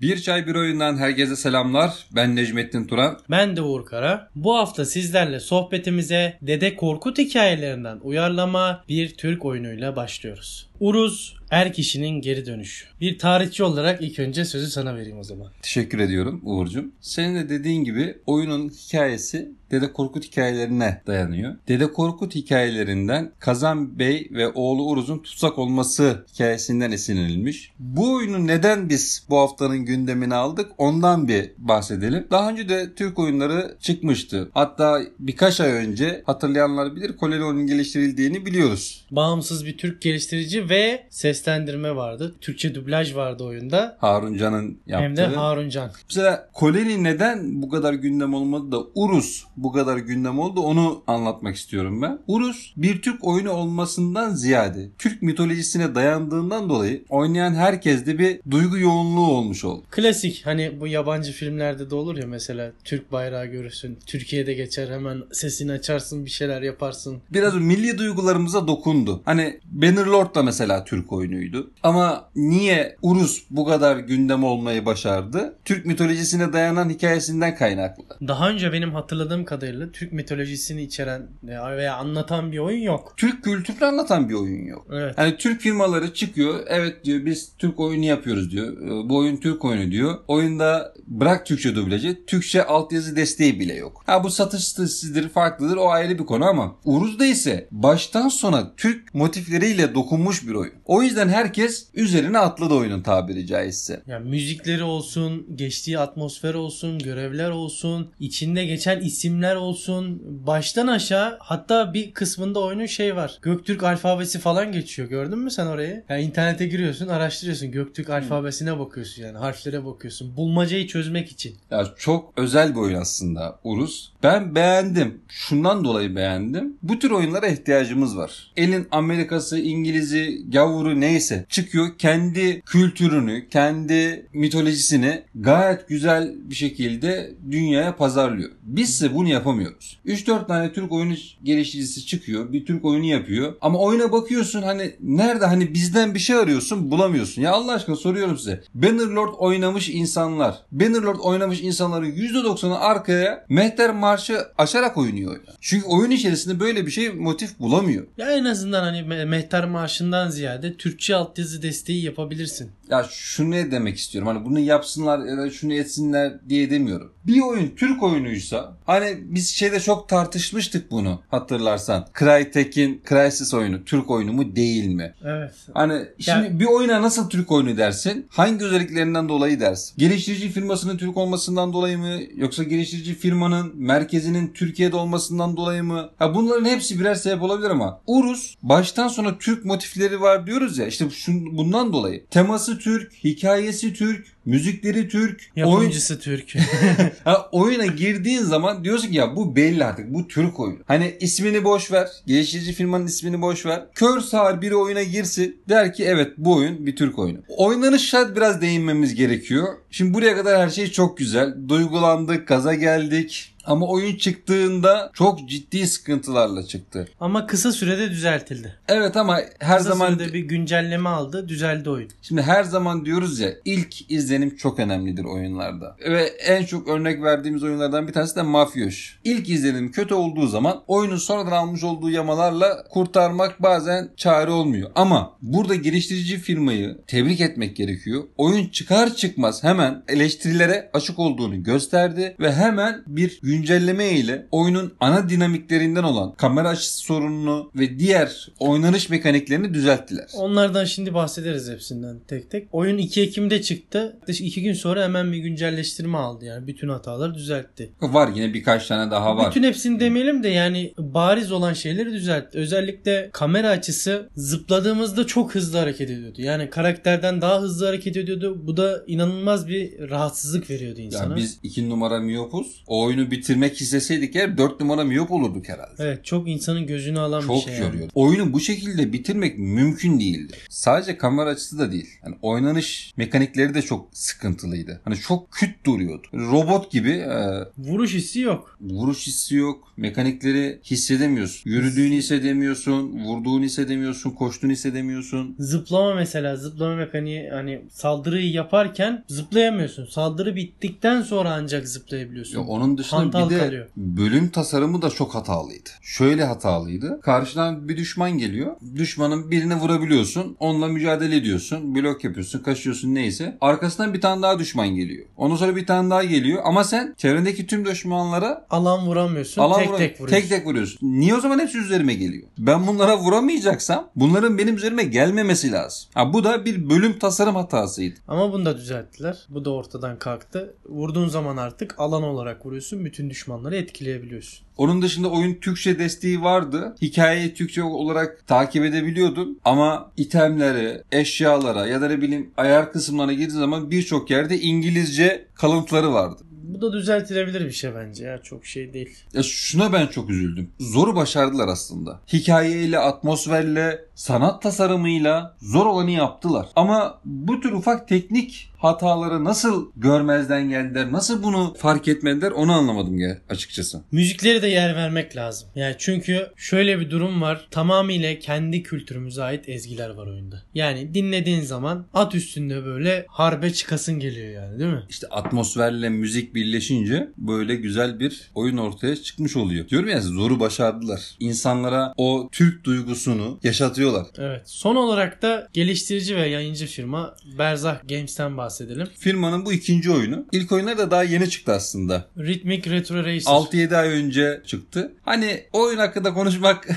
Bir Çay Bir Oyundan herkese selamlar. Ben Necmettin Turan. Ben de Uğur Kara. Bu hafta sizlerle sohbetimize Dede Korkut hikayelerinden uyarlama bir Türk oyunuyla başlıyoruz. Uruz Er Kişinin Geri Dönüşü. Bir tarihçi olarak ilk önce sözü sana vereyim o zaman. Teşekkür ediyorum Uğur'cum. Senin de dediğin gibi oyunun hikayesi Dede Korkut hikayelerine dayanıyor. Dede Korkut hikayelerinden Kazan Bey ve oğlu Uruz'un tutsak olması hikayesinden esinlenilmiş. Bu oyunu neden biz bu haftanın gündemine aldık ondan bir bahsedelim. Daha önce de Türk oyunları çıkmıştı. Hatta birkaç ay önce hatırlayanlar bilir Kolonio'nun geliştirildiğini biliyoruz. Bağımsız bir Türk geliştirici ve seslendirme vardı. Türkçe dublaj vardı oyunda. Harun Can'ın yaptığı. Hem de Harun Can. Mesela Koloni neden bu kadar gündem olmadı da Urus bu kadar gündem oldu onu anlatmak istiyorum ben. Urus bir Türk oyunu olmasından ziyade Türk mitolojisine dayandığından dolayı oynayan herkeste bir duygu yoğunluğu olmuş oldu. Klasik hani bu yabancı filmlerde de olur ya mesela Türk bayrağı görürsün. Türkiye'de geçer hemen sesini açarsın bir şeyler yaparsın. Biraz milli duygularımıza dokundu. Hani Bannerlord da mesela Türk oyunuydu. Ama niye Urus bu kadar gündem olmayı başardı? Türk mitolojisine dayanan hikayesinden kaynaklı. Daha önce benim hatırladığım kadarıyla Türk mitolojisini içeren veya anlatan bir oyun yok. Türk kültürünü anlatan bir oyun yok. Evet. Yani Türk firmaları çıkıyor. Evet diyor biz Türk oyunu yapıyoruz diyor. Ee, Bu oyun Türk oyunu diyor. Oyunda bırak Türkçe dublajı. Türkçe altyazı desteği bile yok. Ha bu satış stratejisidir farklıdır o ayrı bir konu ama Uruz'da ise baştan sona Türk motifleriyle dokunmuş bir oyun. O yüzden herkes üzerine atladı oyunun tabiri caizse. Yani müzikleri olsun, geçtiği atmosfer olsun, görevler olsun, içinde geçen isimler olsun. Baştan aşağı hatta bir kısmında oyunun şey var. Göktürk alfabesi falan geçiyor. Gördün mü sen orayı? Yani internete giriyorsun, araştırıyorsun. Göktürk alfabesine bakıyorsun yani. Harflere bakıyorsun. Bulmacayı çözmek için. Ya çok özel bir oyun aslında Urus. Ben beğendim. Şundan dolayı beğendim. Bu tür oyunlara ihtiyacımız var. Elin Amerikası, İngiliz'i, gavuru neyse çıkıyor kendi kültürünü, kendi mitolojisini gayet güzel bir şekilde dünyaya pazarlıyor. Bizse bunu yapamıyoruz. 3-4 tane Türk oyunu geliştiricisi çıkıyor. Bir Türk oyunu yapıyor. Ama oyuna bakıyorsun hani nerede hani bizden bir şey arıyorsun bulamıyorsun. Ya Allah aşkına soruyorum size. Bannerlord oynamış insanlar. Bannerlord oynamış insanların %90'ı arkaya Mehter Marşı açarak oynuyor. Çünkü oyun içerisinde böyle bir şey motif bulamıyor. Ya en azından hani Me- Mehter Marşı'ndan ziyade Türkçe altyazı desteği yapabilirsin. Ya şunu ne demek istiyorum hani bunu yapsınlar ya da şunu etsinler diye demiyorum. Bir oyun Türk oyunuysa hani biz şeyde çok tartışmıştık bunu hatırlarsan. Crytek'in Crysis oyunu Türk oyunu mu değil mi? Evet. Hani şimdi bir oyuna nasıl Türk oyunu dersin? Hangi özelliklerinden dolayı dersin? Geliştirici firmasının Türk olmasından dolayı mı? Yoksa geliştirici firmanın merkezinin Türkiye'de olmasından dolayı mı? Ha bunların hepsi birer sebep olabilir ama Urus baştan sona Türk motifleri var diyoruz ya işte şun, bundan dolayı. Teması Türk, hikayesi Türk, müzikleri Türk, oyun, Yapımcısı Türk. Ha, oyuna girdiğin zaman diyorsun ki ya bu belli artık bu Türk oyunu. Hani ismini boş ver. Geliştirici firmanın ismini boş ver. Kör sağır biri oyuna girsin der ki evet bu oyun bir Türk oyunu. Oynanış şart biraz değinmemiz gerekiyor. Şimdi buraya kadar her şey çok güzel. Duygulandık, gaza geldik. Ama oyun çıktığında çok ciddi sıkıntılarla çıktı. Ama kısa sürede düzeltildi. Evet ama her Kısa zaman sürede bir güncelleme aldı, düzeldi oyun. Şimdi her zaman diyoruz ya ilk izlenim çok önemlidir oyunlarda. Ve en çok örnek verdiğimiz oyunlardan bir tanesi de Mafyoş. İlk izlenim kötü olduğu zaman oyunun sonradan almış olduğu yamalarla kurtarmak bazen çare olmuyor. Ama burada geliştirici firmayı tebrik etmek gerekiyor. Oyun çıkar çıkmaz hemen eleştirilere açık olduğunu gösterdi ve hemen bir güncelleme ile oyunun ana dinamiklerinden olan kamera açısı sorununu ve diğer oynanış mekaniklerini düzelttiler. Onlardan şimdi bahsederiz hepsinden tek tek. Oyun 2 Ekim'de çıktı. Yaklaşık 2 gün sonra hemen bir güncelleştirme aldı yani. Bütün hataları düzeltti. Var yine birkaç tane daha var. Bütün hepsini demeyelim de yani bariz olan şeyleri düzeltti. Özellikle kamera açısı zıpladığımızda çok hızlı hareket ediyordu. Yani karakterden daha hızlı hareket ediyordu. Bu da inanılmaz bir rahatsızlık veriyordu insana. Ya biz iki numara miyopuz. O oyunu bitir bitirmek isteseydik eğer 4 numara miyop olurduk herhalde. Evet çok insanın gözünü alan bir Çok şey. yani. yoruyor. Oyunu bu şekilde bitirmek mümkün değildi. Sadece kamera açısı da değil. Yani oynanış mekanikleri de çok sıkıntılıydı. Hani çok küt duruyordu. Robot gibi e, Vuruş hissi yok. vuruş hissi yok. Mekanikleri hissedemiyorsun. Yürüdüğünü hissedemiyorsun. Vurduğunu hissedemiyorsun. Koştuğunu hissedemiyorsun. Zıplama mesela zıplama mekaniği hani saldırıyı yaparken zıplayamıyorsun. Saldırı bittikten sonra ancak zıplayabiliyorsun. Ya onun dışında Hantal bir de kalıyor. bölüm tasarımı da çok hatalıydı. Şöyle hatalıydı. Karşıdan bir düşman geliyor. Düşmanın birine vurabiliyorsun. Onunla mücadele ediyorsun. Blok yapıyorsun, kaçıyorsun neyse. Arkasından bir tane daha düşman geliyor. Ondan sonra bir tane daha geliyor. Ama sen çevrendeki tüm düşmanlara Alan vuramıyorsun. alan tek vura- tek vuruyorsun. tek tek vuruyorsun. Niye o zaman hepsi üzerime geliyor? Ben bunlara vuramayacaksam bunların benim üzerime gelmemesi lazım. Ha, bu da bir bölüm tasarım hatasıydı. Ama bunu da düzelttiler. Bu da ortadan kalktı. Vurduğun zaman artık alan olarak vuruyorsun. Bütün düşmanları etkileyebiliyorsun. Onun dışında oyun Türkçe desteği vardı. Hikayeyi Türkçe olarak takip edebiliyordum. Ama itemlere, eşyalara ya da ne bileyim ayar kısımlarına girdiği zaman birçok yerde İngilizce kalıntıları vardı. Bu da düzeltilebilir bir şey bence ya. Çok şey değil. Ya şuna ben çok üzüldüm. Zoru başardılar aslında. Hikayeyle, atmosferle, sanat tasarımıyla zor olanı yaptılar. Ama bu tür ufak teknik hataları nasıl görmezden geldiler, nasıl bunu fark etmediler onu anlamadım ya açıkçası. Müzikleri de yer vermek lazım. Yani çünkü şöyle bir durum var. Tamamıyla kendi kültürümüze ait ezgiler var oyunda. Yani dinlediğin zaman at üstünde böyle harbe çıkasın geliyor yani değil mi? İşte atmosferle müzik birleşince böyle güzel bir oyun ortaya çıkmış oluyor. Diyorum ya zoru başardılar. İnsanlara o Türk duygusunu yaşatıyorlar. Evet. Son olarak da geliştirici ve yayıncı firma Berzah Games'ten bahsedelim. Firmanın bu ikinci oyunu. İlk oyunlar da daha yeni çıktı aslında. Rhythmic Retro Racer. 6-7 ay önce çıktı. Hani oyun hakkında konuşmak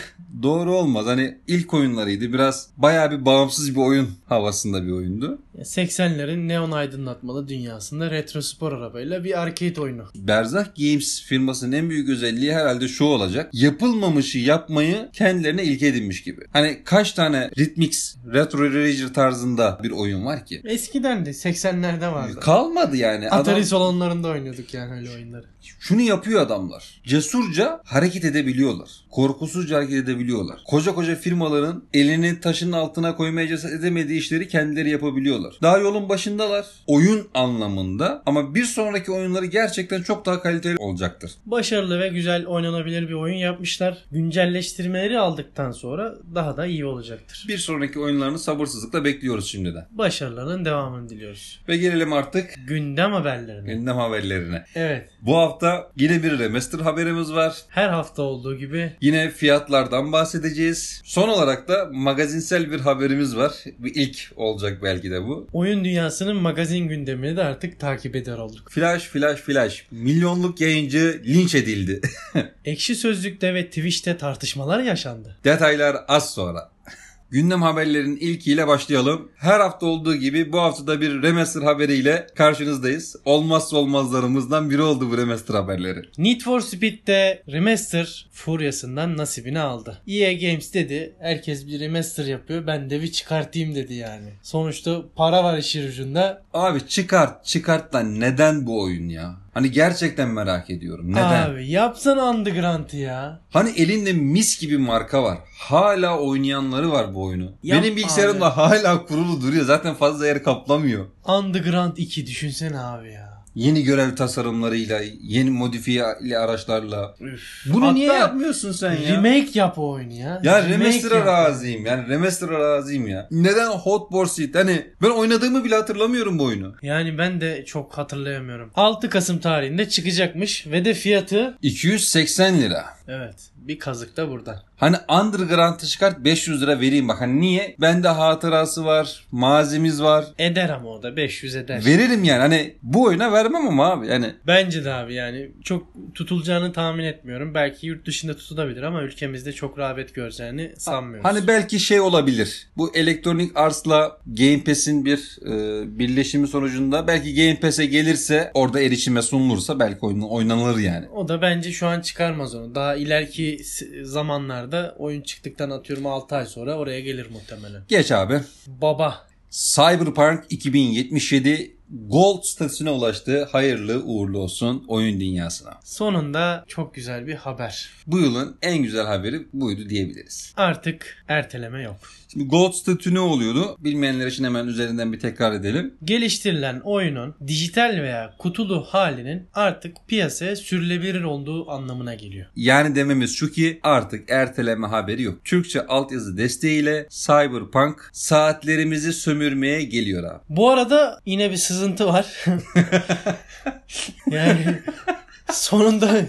doğru olmaz. Hani ilk oyunlarıydı. Biraz bayağı bir bağımsız bir oyun havasında bir oyundu. 80'lerin neon aydınlatmalı dünyasında retro spor arabayla bir arcade oyunu. Berzah Games firmasının en büyük özelliği herhalde şu olacak. Yapılmamışı yapmayı kendilerine ilke edinmiş gibi. Hani kaç tane Rhythmix, Retro Rager tarzında bir oyun var ki? Eskiden de 80'lerde vardı. Kalmadı yani. Atari Adam salonlarında oynuyorduk yani öyle oyunları. Şunu yapıyor adamlar. Cesurca hareket edebiliyorlar. Korkusuzca hareket edebiliyorlar. Koca koca firmaların elini taşın altına koymaya cesaret edemediği işleri kendileri yapabiliyorlar. Daha yolun başındalar. Oyun anlamında ama bir sonraki oyunları gerçekten çok daha kaliteli olacaktır. Başarılı ve güzel oynanabilir bir oyun yapmışlar. Güncelleştirmeleri aldıktan sonra daha da iyi olacaktır. Bir sonraki oyunlarını sabırsızlıkla bekliyoruz şimdiden. Başarılarının devamını diliyoruz. Ve gelelim artık Gündem haberlerine. gündem haberlerine. Evet. Bu hafta yine bir remaster haberimiz var. Her hafta olduğu gibi Yine fiyatlardan bahsedeceğiz. Son olarak da magazinsel bir haberimiz var. Bir ilk olacak belki de bu. oyun dünyasının magazin gündemini de artık takip eder olduk. Flash flash flash. Milyonluk yayıncı linç edildi. Ekşi Sözlük'te ve Twitch'te tartışmalar yaşandı. Detaylar az sonra. Gündem haberlerinin ilkiyle başlayalım. Her hafta olduğu gibi bu hafta da bir remaster haberiyle karşınızdayız. Olmazsa olmazlarımızdan biri oldu bu remaster haberleri. Need for Speed'de remaster furyasından nasibini aldı. EA Games dedi herkes bir remaster yapıyor ben de bir çıkartayım dedi yani. Sonuçta para var işin ucunda. Abi çıkart çıkart da neden bu oyun ya? Hani gerçekten merak ediyorum. Neden? Abi yapsana Underground'ı ya. Hani elinde mis gibi marka var. Hala oynayanları var bu oyunu. Yapma Benim bilgisayarımda hala kurulu duruyor. Zaten fazla yer kaplamıyor. Underground 2 düşünsene abi ya. Yeni görev tasarımlarıyla, yeni modifiyeli araçlarla. Bunu Hatta niye yapmıyorsun sen ya? Remake yap o oyunu ya. Ya Remake remaster'a yap. razıyım. Yani remaster'a razıyım ya. Neden Hot Pursuit? Hani ben oynadığımı bile hatırlamıyorum bu oyunu. Yani ben de çok hatırlayamıyorum. 6 Kasım tarihinde çıkacakmış ve de fiyatı 280 lira. Evet bir kazık da burada. Hani Underground'ı çıkart 500 lira vereyim bak. Hani niye? Bende hatırası var, mazimiz var. Eder ama o da 500 eder. Veririm yani. Hani bu oyuna vermem ama abi. Yani Bence de abi yani çok tutulacağını tahmin etmiyorum. Belki yurt dışında tutulabilir ama ülkemizde çok rağbet göreceğini sanmıyoruz. Hani belki şey olabilir. Bu Electronic Arts'la Game Pass'in bir e, birleşimi sonucunda belki Game Pass'e gelirse orada erişime sunulursa belki oyun oynanır yani. o da bence şu an çıkarmaz onu. Daha ileriki zamanlarda oyun çıktıktan atıyorum 6 ay sonra oraya gelir muhtemelen. Geç abi. Baba Cyberpunk 2077 Gold statüsüne ulaştı. Hayırlı uğurlu olsun oyun dünyasına. Sonunda çok güzel bir haber. Bu yılın en güzel haberi buydu diyebiliriz. Artık erteleme yok. Şimdi Gold statü ne oluyordu? Bilmeyenler için hemen üzerinden bir tekrar edelim. Geliştirilen oyunun dijital veya kutulu halinin artık piyasaya sürülebilir olduğu anlamına geliyor. Yani dememiz şu ki artık erteleme haberi yok. Türkçe altyazı desteğiyle Cyberpunk saatlerimizi sömürmeye geliyor abi. Bu arada yine bir sızıntı var. yani sonunda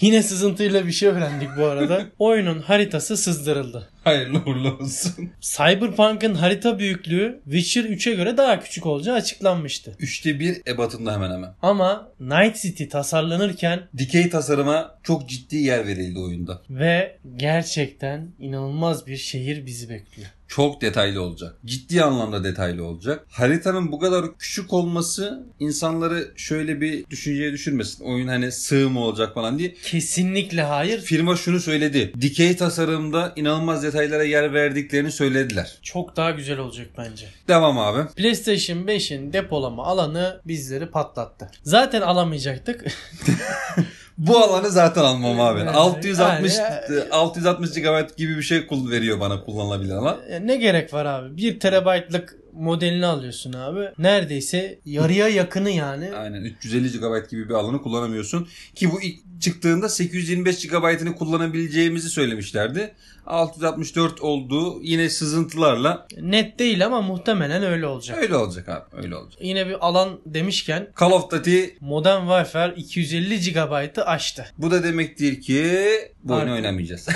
yine sızıntıyla bir şey öğrendik bu arada. Oyunun haritası sızdırıldı. Hayırlı uğurlu olsun. Cyberpunk'ın harita büyüklüğü Witcher 3'e göre daha küçük olacağı açıklanmıştı. Üçte bir ebatında hemen hemen. Ama Night City tasarlanırken Dikey tasarıma çok ciddi yer verildi oyunda. ve gerçekten inanılmaz bir şehir bizi bekliyor. Çok detaylı olacak. Ciddi anlamda detaylı olacak. Haritanın bu kadar küçük olması insanları şöyle bir düşünceye düşürmesin. Oyun hani sığ mı olacak falan diye. Kesinlikle hayır. Firma şunu söyledi. Dikey tasarımda inanılmaz detaylara yer verdiklerini söylediler. Çok daha güzel olacak bence. Devam abi. PlayStation 5'in depolama alanı bizleri patlattı. Zaten alamayacaktık. Bu alanı zaten almam abi. Yani, 660 yani- 660 GB gibi bir şey kul- veriyor bana kullanılabilir alan. E, ne gerek var abi? 1 terabaytlık modelini alıyorsun abi. Neredeyse yarıya yakını yani. Aynen 350 GB gibi bir alanı kullanamıyorsun. Ki bu ilk çıktığında 825 GB'ını kullanabileceğimizi söylemişlerdi. 664 olduğu yine sızıntılarla Net değil ama muhtemelen öyle olacak. öyle olacak abi. Öyle olacak. Yine bir alan demişken Call of Duty Modern Warfare 250 GB'ı aştı. bu da demektir ki bu oyunu oynamayacağız.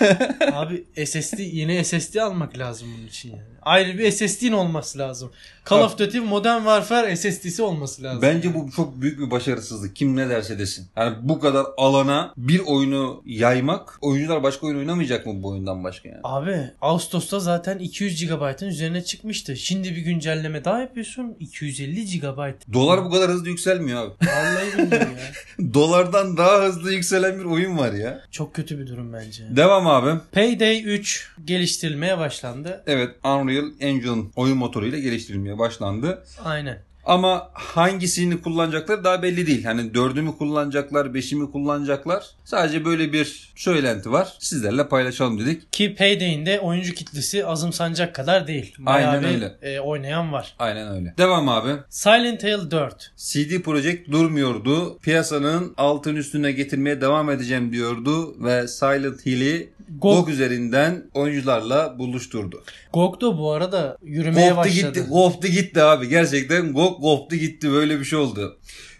Abi SSD yeni SSD almak lazım bunun için yani. Ayrı bir SSD'nin olması lazım. Call of Duty Modern Warfare SSD'si olması lazım. Bence bu çok büyük bir başarısızlık. Kim ne derse desin. Yani bu kadar alana bir oyunu yaymak, oyuncular başka oyun oynamayacak mı bu oyundan başka yani? Abi Ağustos'ta zaten 200 GB'ın üzerine çıkmıştı. Şimdi bir güncelleme daha yapıyorsun 250 GB. Dolar bu kadar hızlı yükselmiyor abi. Vallahi billahi ya. Dolardan daha hızlı yükselen bir oyun var ya. Çok kötü bir durum bence. Devam abi. Payday 3 geliştirilmeye başlandı. Evet Unreal Engine oyun motoruyla geliştirilmeye başlandı. Aynen. Ama hangisini kullanacakları daha belli değil. Hani dördü mü kullanacaklar, beşi mi kullanacaklar? Sadece böyle bir söylenti var. Sizlerle paylaşalım dedik. Ki Payday'in de oyuncu kitlesi azımsanacak kadar değil. Bayağı Aynen bir, öyle. e, oynayan var. Aynen öyle. Devam abi. Silent Hill 4. CD Projekt durmuyordu. Piyasanın altın üstüne getirmeye devam edeceğim diyordu ve Silent Hill'i GOG, GOG üzerinden oyuncularla buluşturdu. GOG da bu arada yürümeye Koptu başladı. gitti, koptu gitti abi. Gerçekten GOG koptu gitti. Böyle bir şey oldu.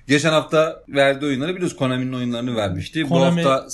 Geçen hafta verdiği oyunları biliyoruz. Konami'nin oyunlarını vermişti. Konami- Bu hafta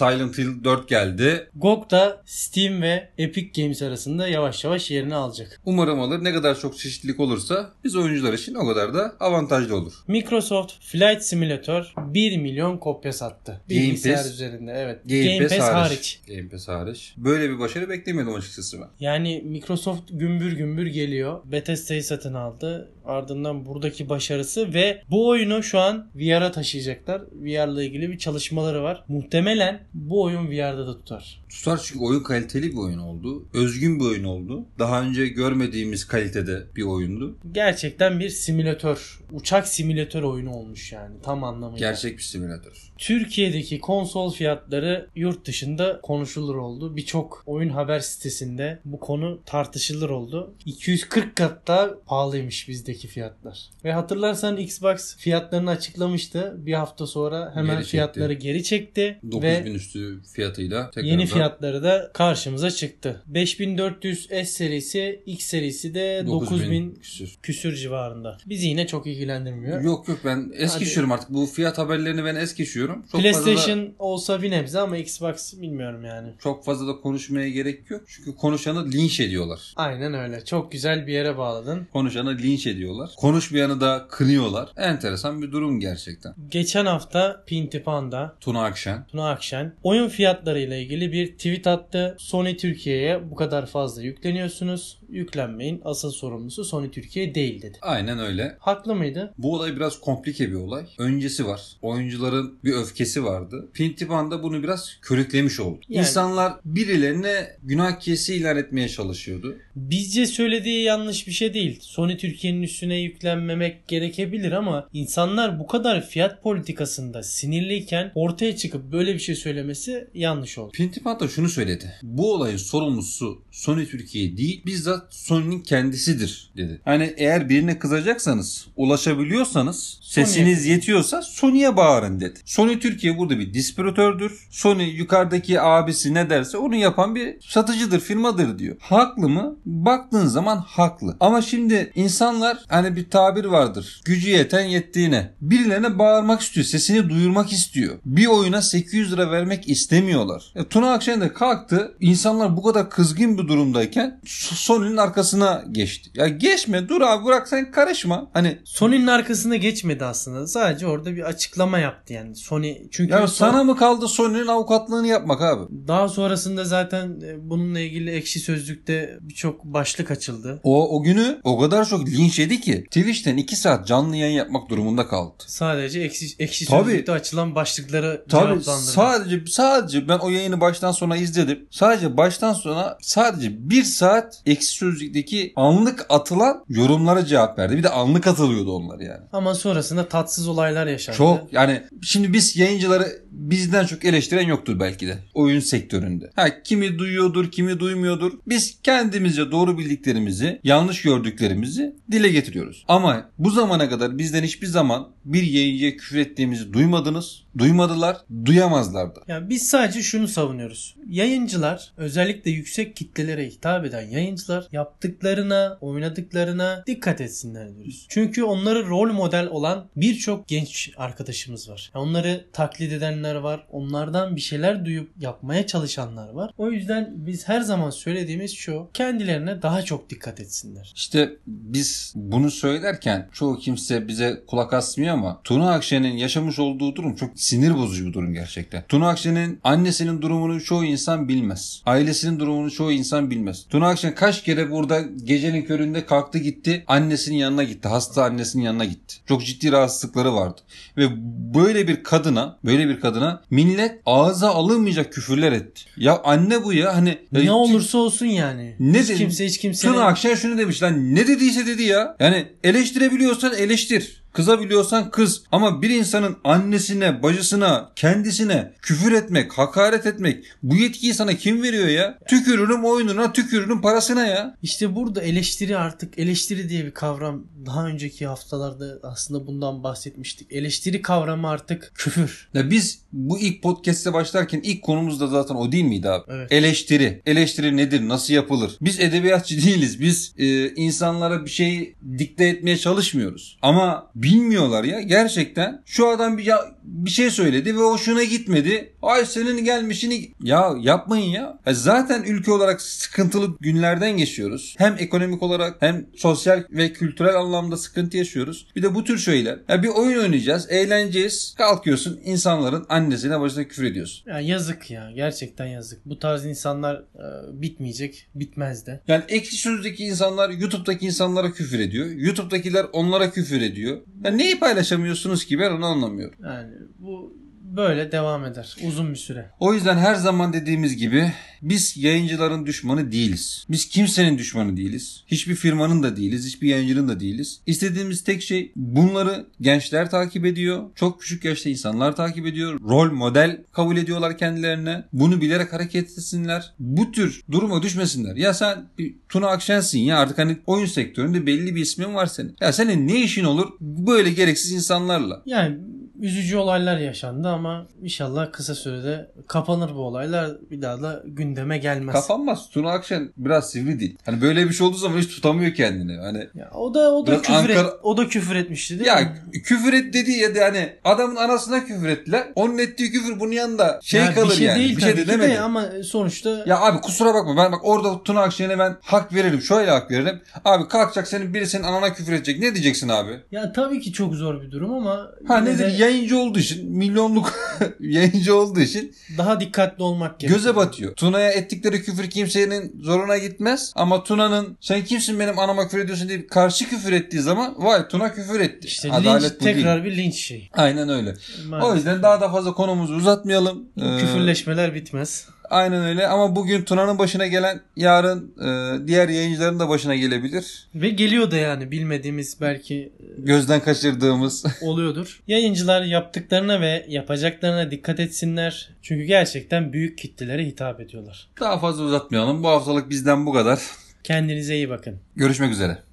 Silent Hill 4 geldi. GOG da Steam ve Epic Games arasında yavaş yavaş yerini alacak. Umarım alır. Ne kadar çok çeşitlilik olursa biz oyuncular için o kadar da avantajlı olur. Microsoft Flight Simulator 1 milyon kopya sattı. Game Pass- üzerinde evet. Game, Pass, hariç. Game Pass hariç. Böyle bir başarı beklemiyordum açıkçası ben. Yani Microsoft gümbür gümbür geliyor. Bethesda'yı satın aldı. Ardından buradaki başarısı ve bu oyunu şu an VR'a taşıyacaklar. VR'la ilgili bir çalışmaları var. Muhtemelen bu oyun VR'da da tutar. Tutar çünkü oyun kaliteli bir oyun oldu. Özgün bir oyun oldu. Daha önce görmediğimiz kalitede bir oyundu. Gerçekten bir simülatör, uçak simülatör oyunu olmuş yani tam anlamıyla. Gerçek bir simülatör. Türkiye'deki konsol fiyatları yurt dışında konuşulur oldu. Birçok oyun haber sitesinde bu konu tartışılır oldu. 240 kat daha pahalıymış bizdeki fiyatlar. Ve hatırlarsan Xbox fiyatlarını açıklamıştı. Bir hafta sonra hemen Geri fiyatları geri çekti. 9000 ve üstü fiyatıyla tekrardan Yeni fiyatları da karşımıza çıktı. 5400 S serisi, X serisi de 9000 küsür. küsür civarında. Bizi yine çok ilgilendirmiyor. Yok yok ben es Hadi. geçiyorum artık. Bu fiyat haberlerini ben es geçiyorum. Çok fazla da, PlayStation olsa bir nebze ama Xbox bilmiyorum yani. çok fazla da konuşmaya gerek yok. Çünkü konuşanı linç ediyorlar. Aynen öyle. Çok güzel bir yere bağladın. Konuşanı linç ediyorlar. Konuşmayanı da kınıyorlar. Enteresan bir durum gerçekten. Geçen hafta Pinti Panda, Tuna Akşen. Tuna Akşen oyun fiyatlarıyla ilgili bir tweet attı. Sony Türkiye'ye bu kadar fazla yükleniyorsunuz. Yüklenmeyin. Asıl sorumlusu Sony Türkiye değil dedi. Aynen öyle. Haklı mıydı? Bu olay biraz komplike bir olay. Öncesi var. Oyuncuların bir öfkesi vardı. Pintipan da bunu biraz körüklemiş oldu. Yani- İnsanlar birilerine günah kesi ilan etmeye çalışıyordu. Bizce söylediği yanlış bir şey değil. Sony Türkiye'nin üstüne yüklenmemek gerekebilir ama insanlar bu kadar fiyat politikasında sinirliyken ortaya çıkıp böyle bir şey söylemesi yanlış oldu. Pintipat da şunu söyledi. Bu olayın sorumlusu Sony Türkiye değil bizzat Sony'nin kendisidir dedi. Hani eğer birine kızacaksanız ulaşabiliyorsanız sesiniz yetiyorsa Sony'ye bağırın dedi. Sony Türkiye burada bir distribütördür. Sony yukarıdaki abisi ne derse onu yapan bir satıcıdır firmadır diyor. Haklı mı? Baktığın zaman haklı. Ama şimdi insanlar hani bir tabir vardır. Gücü yeten yettiğine. Birilerine bağırmak istiyor. Sesini duyurmak istiyor. Bir oyuna 800 lira vermek istemiyorlar. E, Tuna Akşener de kalktı. İnsanlar bu kadar kızgın bir durumdayken Sony'nin arkasına geçti. Ya geçme dur abi bırak sen karışma. Hani Sony'nin arkasına geçmedi aslında. Sadece orada bir açıklama yaptı yani. Sony çünkü ya son- sana mı kaldı Sony'nin avukatlığını yapmak abi? daha sonrasında zaten e, bununla ilgili ekşi sözlükte birçok başlık açıldı. O, o günü o kadar çok linç yedi ki Twitch'ten 2 saat canlı yayın yapmak durumunda kaldı. Sadece ekşi, ekşi Tabii. sözlükte açılan başlıkları Tabii sadece sadece ben o yayını baştan sona izledim. Sadece baştan sona sadece bir saat eksi sözlükteki anlık atılan yorumlara cevap verdi. Bir de anlık atılıyordu onlar yani. Ama sonrasında tatsız olaylar yaşandı. Çok yani şimdi biz yayıncıları bizden çok eleştiren yoktur belki de oyun sektöründe. Ha kimi duyuyordur, kimi duymuyordur. Biz kendimizce doğru bildiklerimizi, yanlış gördüklerimizi dile getiriyoruz. Ama bu zamana kadar bizden hiçbir zaman bir yayıncıya küfür ettiğimizi duymadınız, duymadılar, duyamazlar da. Yani biz sadece şunu savunuyoruz. Yayıncılar özellikle yüksek kitlelere hitap eden yayıncılar yaptıklarına, oynadıklarına dikkat etsinler diyoruz. Çünkü onları rol model olan birçok genç arkadaşımız var. Yani onları taklit edenler var. Onlardan bir şeyler duyup yapmaya çalışanlar var. O yüzden biz her zaman söylediğimiz şu. Kendilerine daha çok dikkat etsinler. İşte biz bunu söylerken çoğu kimse bize kulak asmıyor ama Tuna Akşener'in yaşamış olduğu durum çok sinir bozucu bir durum gerçekten. Tuna Akşener'in annesinin durumunu çoğu insan bilmez. Ailesinin durumunu çoğu insan bilmez. Tuna Akşener kaç kere burada gecenin köründe kalktı gitti annesinin yanına gitti. Hasta annesinin yanına gitti. Çok ciddi rahatsızlıkları vardı. Ve böyle bir kadına böyle bir kadına millet ağza alınmayacak küfürler etti. Ya anne bu ya hani Ne ya, olursa olsun yani. Ne hiç dedi? kimse hiç kimsenin Tuna Akşener şunu demiş lan ne dediyse dedi ya. Yani eleştirebiliyorsan eleştir. Kızabiliyorsan kız. Ama bir insanın annesine, bacısına, kendisine küfür etmek, hakaret etmek bu yetkiyi sana kim veriyor ya? Tükürürüm oyununa, tükürürüm parasına ya. İşte burada eleştiri artık eleştiri diye bir kavram daha önceki haftalarda aslında bundan bahsetmiştik. Eleştiri kavramı artık küfür. Ya biz bu ilk podcast'e başlarken ilk konumuz da zaten o değil miydi abi? Evet. Eleştiri. Eleştiri nedir? Nasıl yapılır? Biz edebiyatçı değiliz. Biz e, insanlara bir şey dikte etmeye çalışmıyoruz. Ama bilmiyorlar ya gerçekten. Şu adam bir, ya, bir şey söyledi ve hoşuna gitmedi. Ay senin gelmişini ya yapmayın ya. Ya zaten ülke olarak sıkıntılı günlerden geçiyoruz. Hem ekonomik olarak hem sosyal ve kültürel anlamda sıkıntı yaşıyoruz. Bir de bu tür şeyler. Ya bir oyun oynayacağız, eğleneceğiz. Kalkıyorsun insanların annesine başına küfür ediyorsun. Ya yazık ya gerçekten yazık. Bu tarz insanlar e, bitmeyecek, bitmez de. Yani ekşi sözlükteki insanlar YouTube'daki insanlara küfür ediyor. YouTube'dakiler onlara küfür ediyor. Ya neyi paylaşamıyorsunuz ki ben onu anlamıyorum. Yani bu böyle devam eder uzun bir süre. O yüzden her zaman dediğimiz gibi biz yayıncıların düşmanı değiliz. Biz kimsenin düşmanı değiliz. Hiçbir firmanın da değiliz. Hiçbir yayıncının da değiliz. İstediğimiz tek şey bunları gençler takip ediyor. Çok küçük yaşta insanlar takip ediyor. Rol model kabul ediyorlar kendilerine. Bunu bilerek hareket etsinler. Bu tür duruma düşmesinler. Ya sen bir Tuna Akşensin ya artık hani oyun sektöründe belli bir ismin var senin. Ya senin ne işin olur böyle gereksiz insanlarla? Yani üzücü olaylar yaşandı ama inşallah kısa sürede kapanır bu olaylar. Bir daha da gündeme gelmez. Kapanmaz. Tuna Akşen biraz sivri değil. Hani böyle bir şey olduğu zaman hiç tutamıyor kendini. Hani Ya o da o da küfür Ankara- et, o da küfür etmişti değil ya mi? küfür et dediği ya da hani adamın anasına küfür ettiler. Onun ettiği küfür bunun yanında şey Ya kalır bir şey yani. değil bir şey de demedi. de ama sonuçta Ya abi kusura bakma ben bak orada Tuna Akşener'e ben hak veririm. Şöyle hak veririm. Abi kalkacak senin biri senin anana küfür edecek. Ne diyeceksin abi? ya tabii ki çok zor bir durum ama Ha nedir? de Yayıncı olduğu için milyonluk yayıncı olduğu için daha dikkatli olmak gerekiyor. göze batıyor. Tuna'ya ettikleri küfür kimsenin zoruna gitmez. Ama Tuna'nın sen kimsin benim anama küfür ediyorsun diye karşı küfür ettiği zaman vay Tuna küfür etti. İşte Adalet linç bu değil. tekrar bir linç şeyi. Aynen öyle. Maalesef. O yüzden daha da fazla konumuzu uzatmayalım. Ee, küfürleşmeler bitmez. Aynen öyle ama bugün Tuna'nın başına gelen yarın e, diğer yayıncıların da başına gelebilir. Ve geliyor da yani bilmediğimiz belki Gözden kaçırdığımız. oluyordur. Yayıncılar yaptıklarına ve yapacaklarına dikkat etsinler. Çünkü gerçekten büyük kitlelere hitap ediyorlar. Daha fazla uzatmayalım. Bu haftalık bizden bu kadar. Kendinize iyi bakın. Görüşmek üzere.